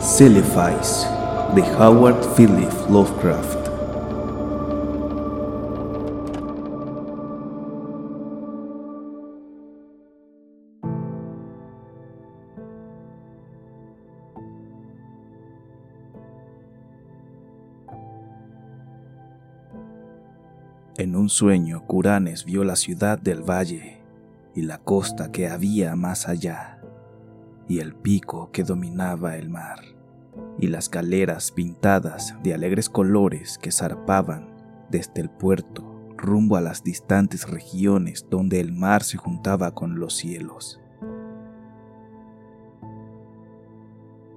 Celefice de Howard Philip Lovecraft. En un sueño, Curanes vio la ciudad del valle y la costa que había más allá, y el pico que dominaba el mar, y las galeras pintadas de alegres colores que zarpaban desde el puerto rumbo a las distantes regiones donde el mar se juntaba con los cielos.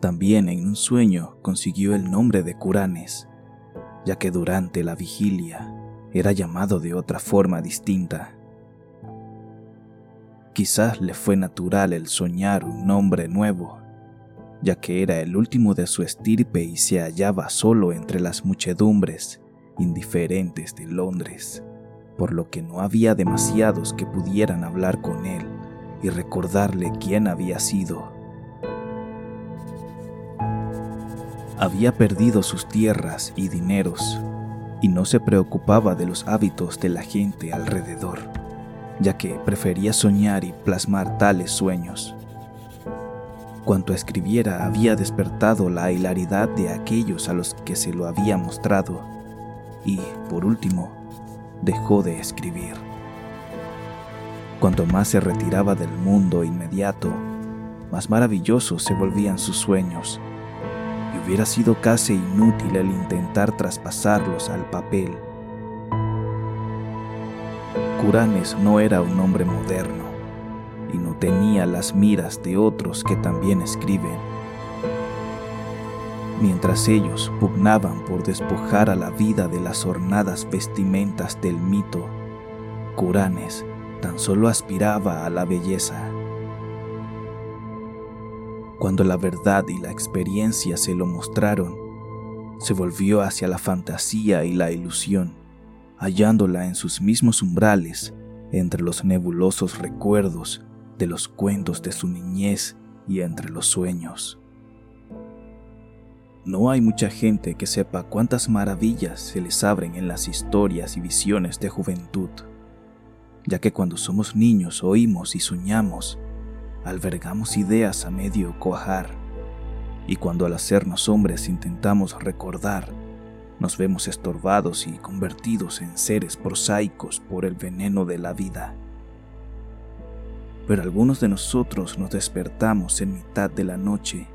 También en un sueño consiguió el nombre de Curanes, ya que durante la vigilia era llamado de otra forma distinta. Quizás le fue natural el soñar un nombre nuevo, ya que era el último de su estirpe y se hallaba solo entre las muchedumbres indiferentes de Londres, por lo que no había demasiados que pudieran hablar con él y recordarle quién había sido. Había perdido sus tierras y dineros, y no se preocupaba de los hábitos de la gente alrededor, ya que prefería soñar y plasmar tales sueños. Cuanto escribiera había despertado la hilaridad de aquellos a los que se lo había mostrado, y, por último, dejó de escribir. Cuanto más se retiraba del mundo inmediato, más maravillosos se volvían sus sueños y hubiera sido casi inútil el intentar traspasarlos al papel. Curanes no era un hombre moderno y no tenía las miras de otros que también escriben. Mientras ellos pugnaban por despojar a la vida de las ornadas vestimentas del mito, Curanes tan solo aspiraba a la belleza. Cuando la verdad y la experiencia se lo mostraron, se volvió hacia la fantasía y la ilusión, hallándola en sus mismos umbrales, entre los nebulosos recuerdos de los cuentos de su niñez y entre los sueños. No hay mucha gente que sepa cuántas maravillas se les abren en las historias y visiones de juventud, ya que cuando somos niños oímos y soñamos albergamos ideas a medio cuajar, y cuando al hacernos hombres intentamos recordar, nos vemos estorbados y convertidos en seres prosaicos por el veneno de la vida. Pero algunos de nosotros nos despertamos en mitad de la noche,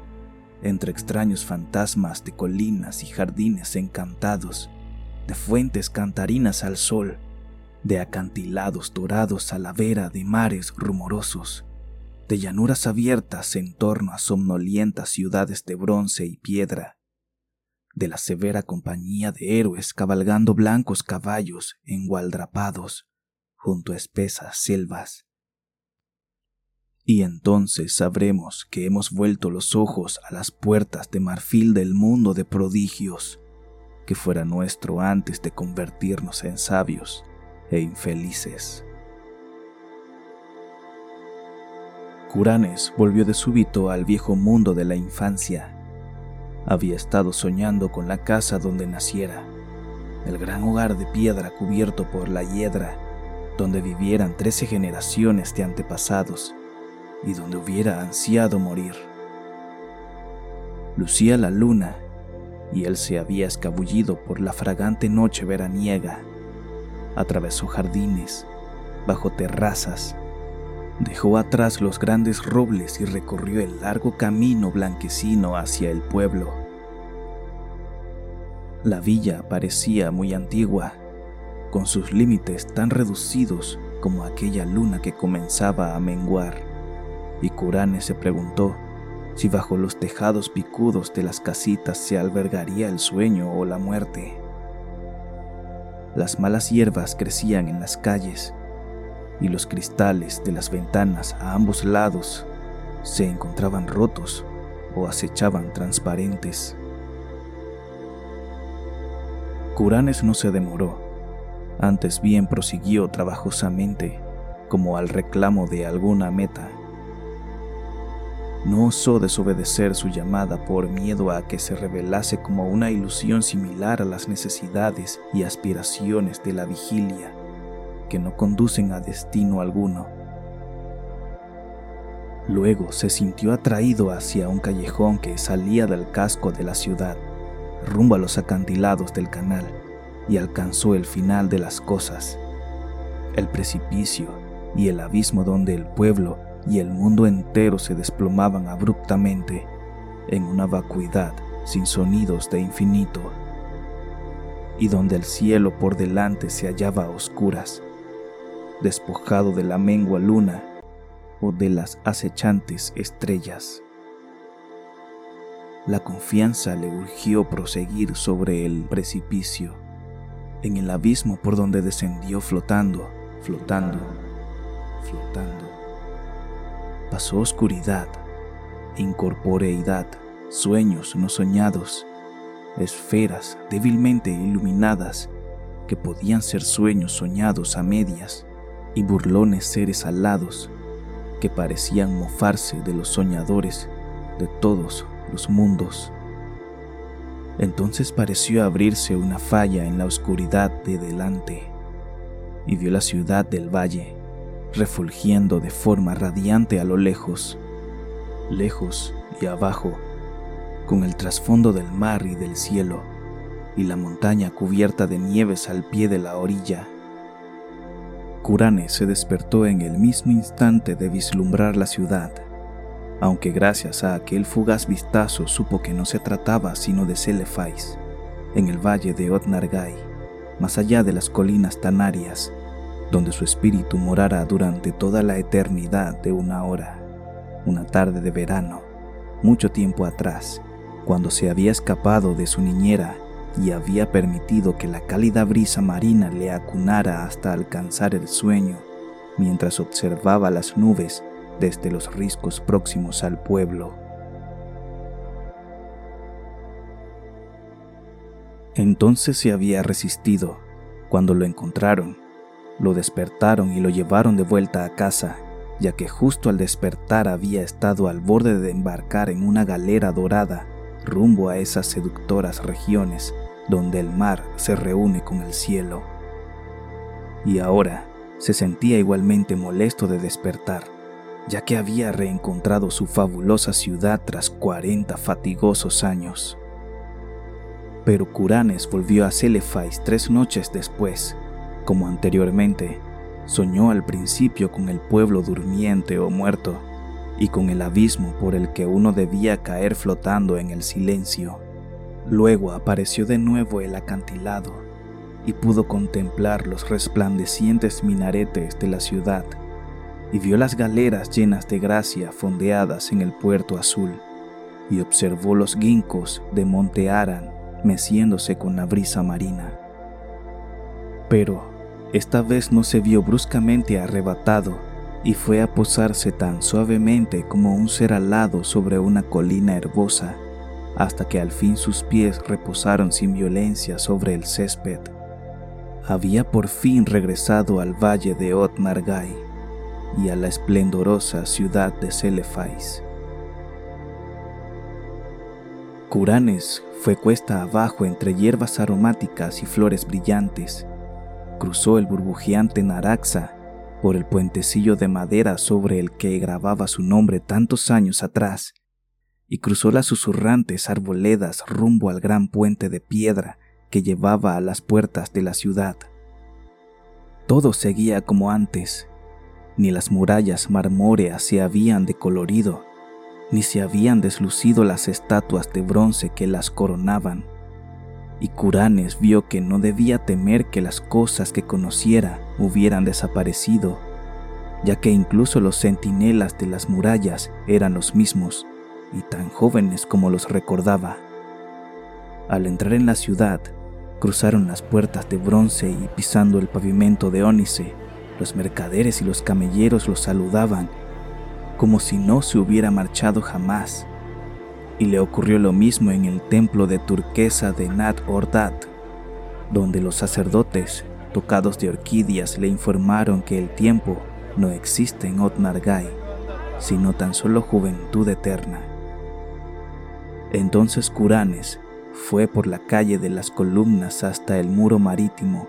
entre extraños fantasmas de colinas y jardines encantados, de fuentes cantarinas al sol, de acantilados dorados a la vera de mares rumorosos, de llanuras abiertas en torno a somnolientas ciudades de bronce y piedra, de la severa compañía de héroes cabalgando blancos caballos engualdrapados junto a espesas selvas. Y entonces sabremos que hemos vuelto los ojos a las puertas de marfil del mundo de prodigios, que fuera nuestro antes de convertirnos en sabios e infelices. Curanes volvió de súbito al viejo mundo de la infancia. Había estado soñando con la casa donde naciera, el gran hogar de piedra cubierto por la hiedra, donde vivieran trece generaciones de antepasados y donde hubiera ansiado morir. Lucía la luna y él se había escabullido por la fragante noche veraniega. Atravesó jardines, bajo terrazas, Dejó atrás los grandes robles y recorrió el largo camino blanquecino hacia el pueblo. La villa parecía muy antigua, con sus límites tan reducidos como aquella luna que comenzaba a menguar, y Curane se preguntó si bajo los tejados picudos de las casitas se albergaría el sueño o la muerte. Las malas hierbas crecían en las calles y los cristales de las ventanas a ambos lados se encontraban rotos o acechaban transparentes. Curanes no se demoró, antes bien prosiguió trabajosamente, como al reclamo de alguna meta. no osó desobedecer su llamada por miedo a que se revelase como una ilusión similar a las necesidades y aspiraciones de la vigilia, que no conducen a destino alguno. Luego se sintió atraído hacia un callejón que salía del casco de la ciudad, rumbo a los acantilados del canal, y alcanzó el final de las cosas, el precipicio y el abismo donde el pueblo y el mundo entero se desplomaban abruptamente en una vacuidad sin sonidos de infinito, y donde el cielo por delante se hallaba a oscuras, despojado de la mengua luna o de las acechantes estrellas. La confianza le urgió proseguir sobre el precipicio, en el abismo por donde descendió flotando, flotando, flotando pasó oscuridad, incorporeidad, sueños no soñados, esferas débilmente iluminadas que podían ser sueños soñados a medias y burlones seres alados que parecían mofarse de los soñadores de todos los mundos. Entonces pareció abrirse una falla en la oscuridad de delante y vio la ciudad del valle refulgiendo de forma radiante a lo lejos, lejos y abajo, con el trasfondo del mar y del cielo, y la montaña cubierta de nieves al pie de la orilla. Kurane se despertó en el mismo instante de vislumbrar la ciudad, aunque gracias a aquel fugaz vistazo supo que no se trataba sino de Celefais, en el valle de Otnargai, más allá de las colinas tanarias donde su espíritu morara durante toda la eternidad de una hora, una tarde de verano, mucho tiempo atrás, cuando se había escapado de su niñera y había permitido que la cálida brisa marina le acunara hasta alcanzar el sueño, mientras observaba las nubes desde los riscos próximos al pueblo. Entonces se había resistido cuando lo encontraron lo despertaron y lo llevaron de vuelta a casa, ya que justo al despertar había estado al borde de embarcar en una galera dorada rumbo a esas seductoras regiones donde el mar se reúne con el cielo. Y ahora se sentía igualmente molesto de despertar, ya que había reencontrado su fabulosa ciudad tras 40 fatigosos años. Pero Curanes volvió a Celefais tres noches después, como anteriormente, soñó al principio con el pueblo durmiente o muerto y con el abismo por el que uno debía caer flotando en el silencio. Luego apareció de nuevo el acantilado y pudo contemplar los resplandecientes minaretes de la ciudad y vio las galeras llenas de gracia fondeadas en el puerto azul y observó los ginkgos de Monte Aran meciéndose con la brisa marina. Pero esta vez no se vio bruscamente arrebatado y fue a posarse tan suavemente como un ser alado sobre una colina herbosa, hasta que al fin sus pies reposaron sin violencia sobre el césped. Había por fin regresado al valle de Otnargai y a la esplendorosa ciudad de Celefais. Curanes fue cuesta abajo entre hierbas aromáticas y flores brillantes, cruzó el burbujeante Naraxa por el puentecillo de madera sobre el que grababa su nombre tantos años atrás, y cruzó las susurrantes arboledas rumbo al gran puente de piedra que llevaba a las puertas de la ciudad. Todo seguía como antes, ni las murallas marmóreas se habían decolorido, ni se habían deslucido las estatuas de bronce que las coronaban y Curanes vio que no debía temer que las cosas que conociera hubieran desaparecido, ya que incluso los centinelas de las murallas eran los mismos y tan jóvenes como los recordaba. Al entrar en la ciudad, cruzaron las puertas de bronce y pisando el pavimento de ónice, los mercaderes y los camelleros los saludaban como si no se hubiera marchado jamás y le ocurrió lo mismo en el templo de turquesa de Nat Ordat, donde los sacerdotes, tocados de orquídeas, le informaron que el tiempo no existe en Otnargai, sino tan solo juventud eterna. Entonces Curanes fue por la calle de las columnas hasta el muro marítimo,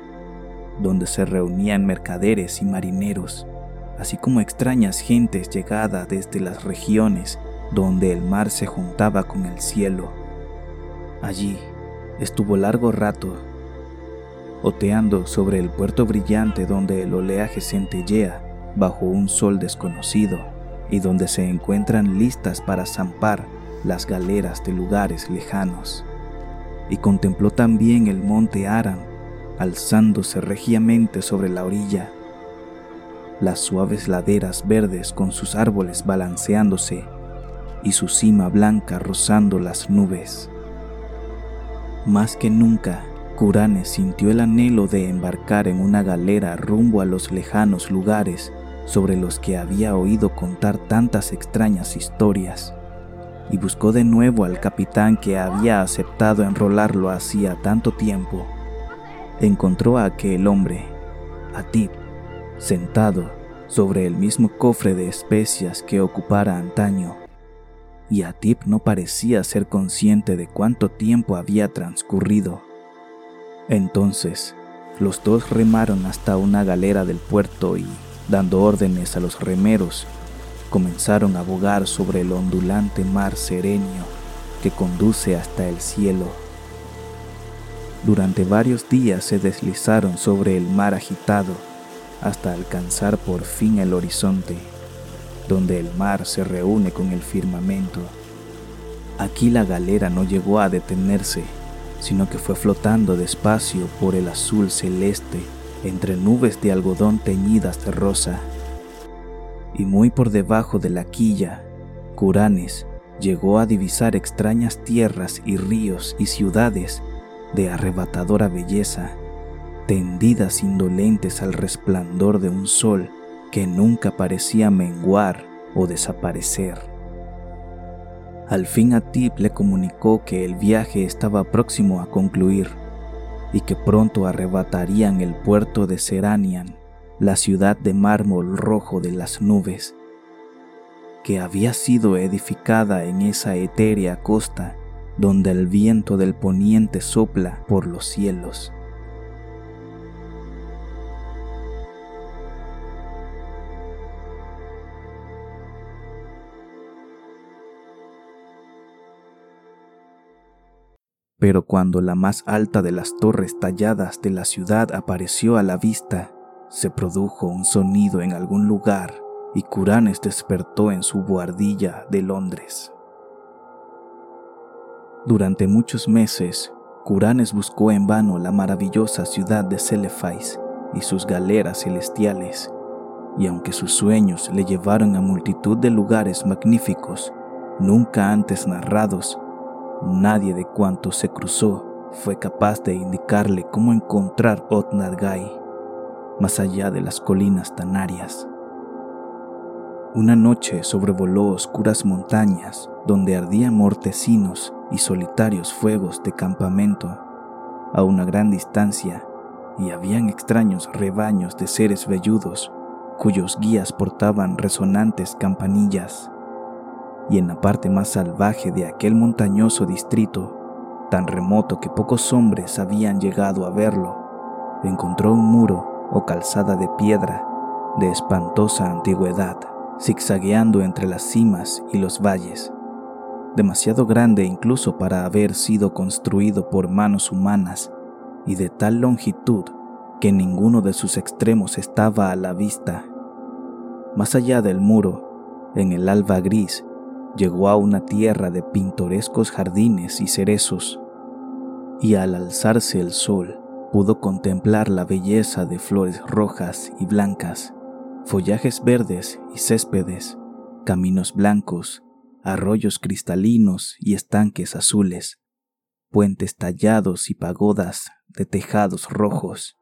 donde se reunían mercaderes y marineros, así como extrañas gentes llegadas desde las regiones donde el mar se juntaba con el cielo. Allí estuvo largo rato, oteando sobre el puerto brillante donde el oleaje centellea bajo un sol desconocido y donde se encuentran listas para zampar las galeras de lugares lejanos. Y contempló también el monte Aram, alzándose regiamente sobre la orilla, las suaves laderas verdes con sus árboles balanceándose y su cima blanca rozando las nubes. Más que nunca, Curanes sintió el anhelo de embarcar en una galera rumbo a los lejanos lugares sobre los que había oído contar tantas extrañas historias, y buscó de nuevo al capitán que había aceptado enrolarlo hacía tanto tiempo. Encontró a aquel hombre, a Tip, sentado sobre el mismo cofre de especias que ocupara antaño, y a Tip no parecía ser consciente de cuánto tiempo había transcurrido. Entonces, los dos remaron hasta una galera del puerto y, dando órdenes a los remeros, comenzaron a bogar sobre el ondulante mar serenio que conduce hasta el cielo. Durante varios días se deslizaron sobre el mar agitado hasta alcanzar por fin el horizonte, donde el mar se reúne con el firmamento. Aquí la galera no llegó a detenerse, sino que fue flotando despacio por el azul celeste entre nubes de algodón teñidas de rosa. Y muy por debajo de la quilla, Curanes llegó a divisar extrañas tierras y ríos y ciudades de arrebatadora belleza, tendidas indolentes al resplandor de un sol que nunca parecía menguar o desaparecer. Al fin a Tip le comunicó que el viaje estaba próximo a concluir y que pronto arrebatarían el puerto de Seranian, la ciudad de mármol rojo de las nubes, que había sido edificada en esa etérea costa donde el viento del poniente sopla por los cielos. Pero cuando la más alta de las torres talladas de la ciudad apareció a la vista, se produjo un sonido en algún lugar y Curanes despertó en su buhardilla de Londres. Durante muchos meses, Curanes buscó en vano la maravillosa ciudad de Celefais y sus galeras celestiales, y aunque sus sueños le llevaron a multitud de lugares magníficos, nunca antes narrados, Nadie de cuantos se cruzó fue capaz de indicarle cómo encontrar Otnargai más allá de las colinas tanarias. Una noche sobrevoló oscuras montañas donde ardían mortecinos y solitarios fuegos de campamento a una gran distancia y habían extraños rebaños de seres velludos cuyos guías portaban resonantes campanillas y en la parte más salvaje de aquel montañoso distrito, tan remoto que pocos hombres habían llegado a verlo, encontró un muro o calzada de piedra de espantosa antigüedad, zigzagueando entre las cimas y los valles, demasiado grande incluso para haber sido construido por manos humanas y de tal longitud que ninguno de sus extremos estaba a la vista. Más allá del muro, en el alba gris, llegó a una tierra de pintorescos jardines y cerezos, y al alzarse el sol pudo contemplar la belleza de flores rojas y blancas, follajes verdes y céspedes, caminos blancos, arroyos cristalinos y estanques azules, puentes tallados y pagodas de tejados rojos.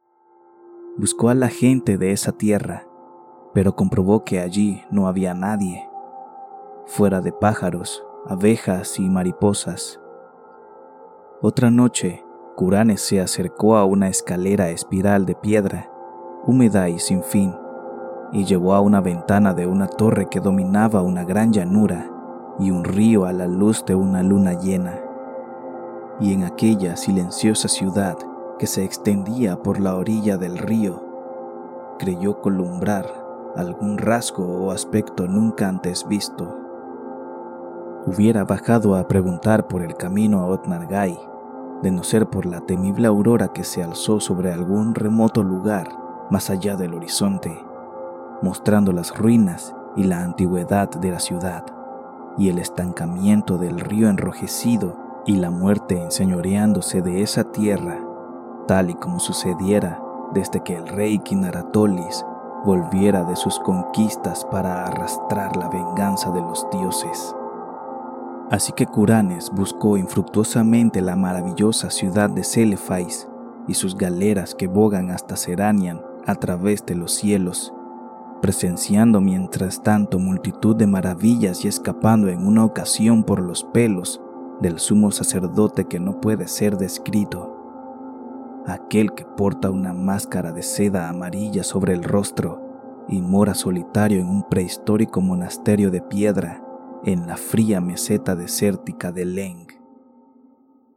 Buscó a la gente de esa tierra, pero comprobó que allí no había nadie fuera de pájaros, abejas y mariposas. Otra noche, Curanes se acercó a una escalera espiral de piedra, húmeda y sin fin, y llevó a una ventana de una torre que dominaba una gran llanura y un río a la luz de una luna llena. Y en aquella silenciosa ciudad que se extendía por la orilla del río, creyó columbrar algún rasgo o aspecto nunca antes visto. Hubiera bajado a preguntar por el camino a Otnargai, de no ser por la temible aurora que se alzó sobre algún remoto lugar más allá del horizonte, mostrando las ruinas y la antigüedad de la ciudad, y el estancamiento del río enrojecido y la muerte enseñoreándose de esa tierra, tal y como sucediera desde que el rey Kinaratolis volviera de sus conquistas para arrastrar la venganza de los dioses. Así que Curanes buscó infructuosamente la maravillosa ciudad de Celefais y sus galeras que bogan hasta Seranian a través de los cielos, presenciando mientras tanto multitud de maravillas y escapando en una ocasión por los pelos del sumo sacerdote que no puede ser descrito, aquel que porta una máscara de seda amarilla sobre el rostro y mora solitario en un prehistórico monasterio de piedra en la fría meseta desértica de Leng.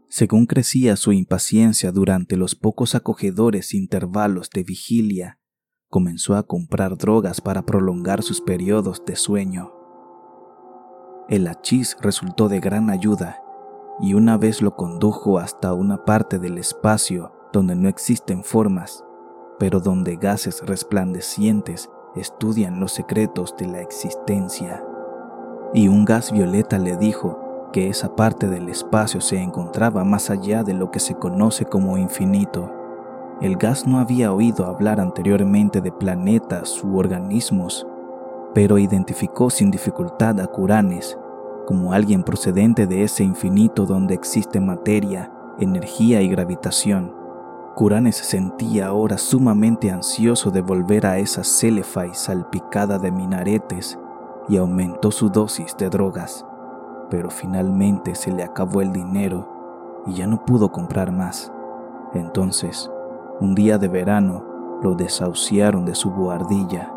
Según crecía su impaciencia durante los pocos acogedores intervalos de vigilia, comenzó a comprar drogas para prolongar sus periodos de sueño. El hachís resultó de gran ayuda y una vez lo condujo hasta una parte del espacio donde no existen formas, pero donde gases resplandecientes estudian los secretos de la existencia y un gas violeta le dijo que esa parte del espacio se encontraba más allá de lo que se conoce como infinito. El gas no había oído hablar anteriormente de planetas u organismos, pero identificó sin dificultad a Curanes como alguien procedente de ese infinito donde existe materia, energía y gravitación. Curanes se sentía ahora sumamente ansioso de volver a esa Celefai salpicada de minaretes y aumentó su dosis de drogas, pero finalmente se le acabó el dinero y ya no pudo comprar más. Entonces, un día de verano, lo desahuciaron de su boardilla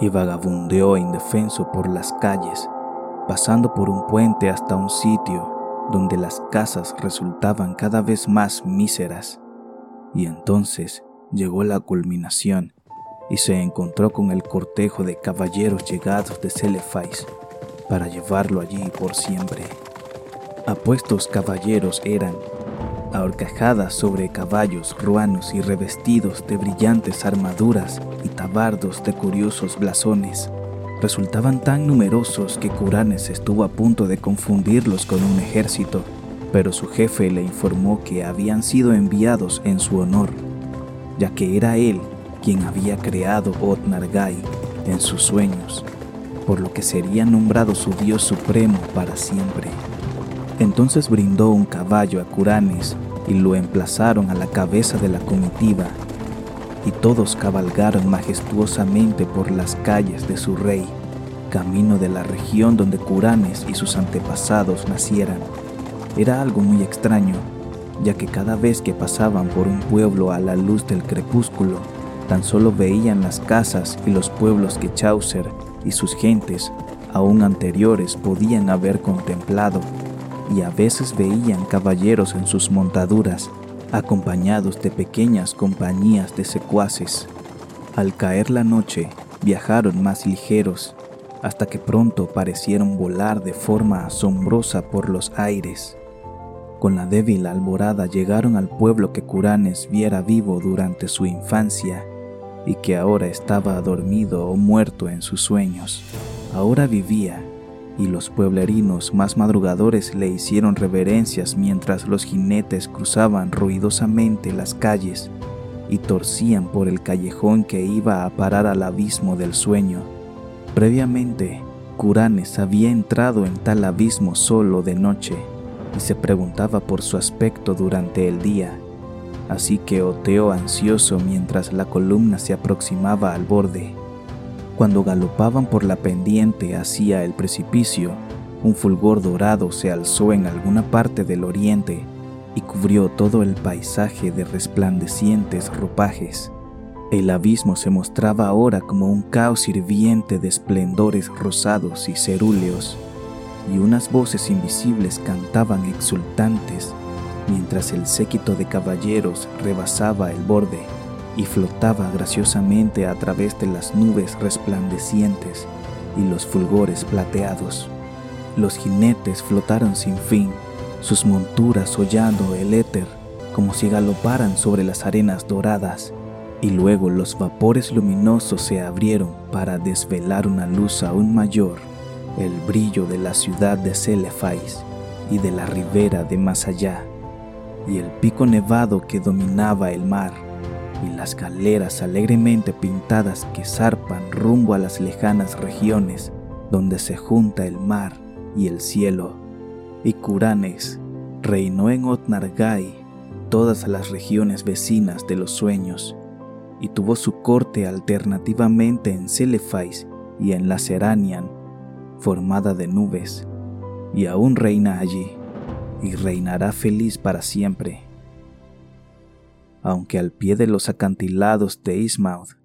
y vagabundeó indefenso por las calles, pasando por un puente hasta un sitio donde las casas resultaban cada vez más míseras. Y entonces llegó la culminación y se encontró con el cortejo de caballeros llegados de Celefais para llevarlo allí por siempre. Apuestos caballeros eran, ahorcajadas sobre caballos ruanos y revestidos de brillantes armaduras y tabardos de curiosos blasones. Resultaban tan numerosos que Curanes estuvo a punto de confundirlos con un ejército, pero su jefe le informó que habían sido enviados en su honor, ya que era él quien había creado Otnargai en sus sueños, por lo que sería nombrado su Dios supremo para siempre. Entonces brindó un caballo a Curanes y lo emplazaron a la cabeza de la comitiva, y todos cabalgaron majestuosamente por las calles de su rey, camino de la región donde Curanes y sus antepasados nacieran. Era algo muy extraño, ya que cada vez que pasaban por un pueblo a la luz del crepúsculo, tan solo veían las casas y los pueblos que Chaucer y sus gentes aún anteriores podían haber contemplado, y a veces veían caballeros en sus montaduras, acompañados de pequeñas compañías de secuaces. Al caer la noche, viajaron más ligeros, hasta que pronto parecieron volar de forma asombrosa por los aires. Con la débil alborada llegaron al pueblo que Curanes viera vivo durante su infancia y que ahora estaba dormido o muerto en sus sueños, ahora vivía, y los pueblerinos más madrugadores le hicieron reverencias mientras los jinetes cruzaban ruidosamente las calles y torcían por el callejón que iba a parar al abismo del sueño. Previamente, Curanes había entrado en tal abismo solo de noche y se preguntaba por su aspecto durante el día así que oteó ansioso mientras la columna se aproximaba al borde. Cuando galopaban por la pendiente hacia el precipicio, un fulgor dorado se alzó en alguna parte del oriente y cubrió todo el paisaje de resplandecientes ropajes. El abismo se mostraba ahora como un caos hirviente de esplendores rosados y cerúleos, y unas voces invisibles cantaban exultantes mientras el séquito de caballeros rebasaba el borde y flotaba graciosamente a través de las nubes resplandecientes y los fulgores plateados. Los jinetes flotaron sin fin, sus monturas hollando el éter como si galoparan sobre las arenas doradas, y luego los vapores luminosos se abrieron para desvelar una luz aún mayor, el brillo de la ciudad de Celefais y de la ribera de más allá y el pico nevado que dominaba el mar, y las galeras alegremente pintadas que zarpan rumbo a las lejanas regiones donde se junta el mar y el cielo. Y Curanes reinó en Otnargai todas las regiones vecinas de los sueños, y tuvo su corte alternativamente en Celefais y en la Seranian, formada de nubes, y aún reina allí y reinará feliz para siempre. Aunque al pie de los acantilados de Ismouth,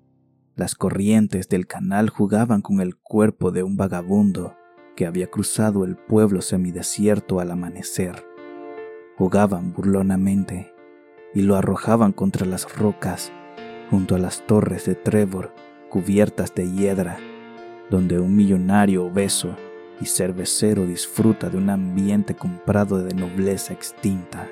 las corrientes del canal jugaban con el cuerpo de un vagabundo que había cruzado el pueblo semidesierto al amanecer. Jugaban burlonamente y lo arrojaban contra las rocas junto a las torres de Trevor cubiertas de hiedra, donde un millonario obeso y cervecero disfruta de un ambiente comprado de nobleza extinta.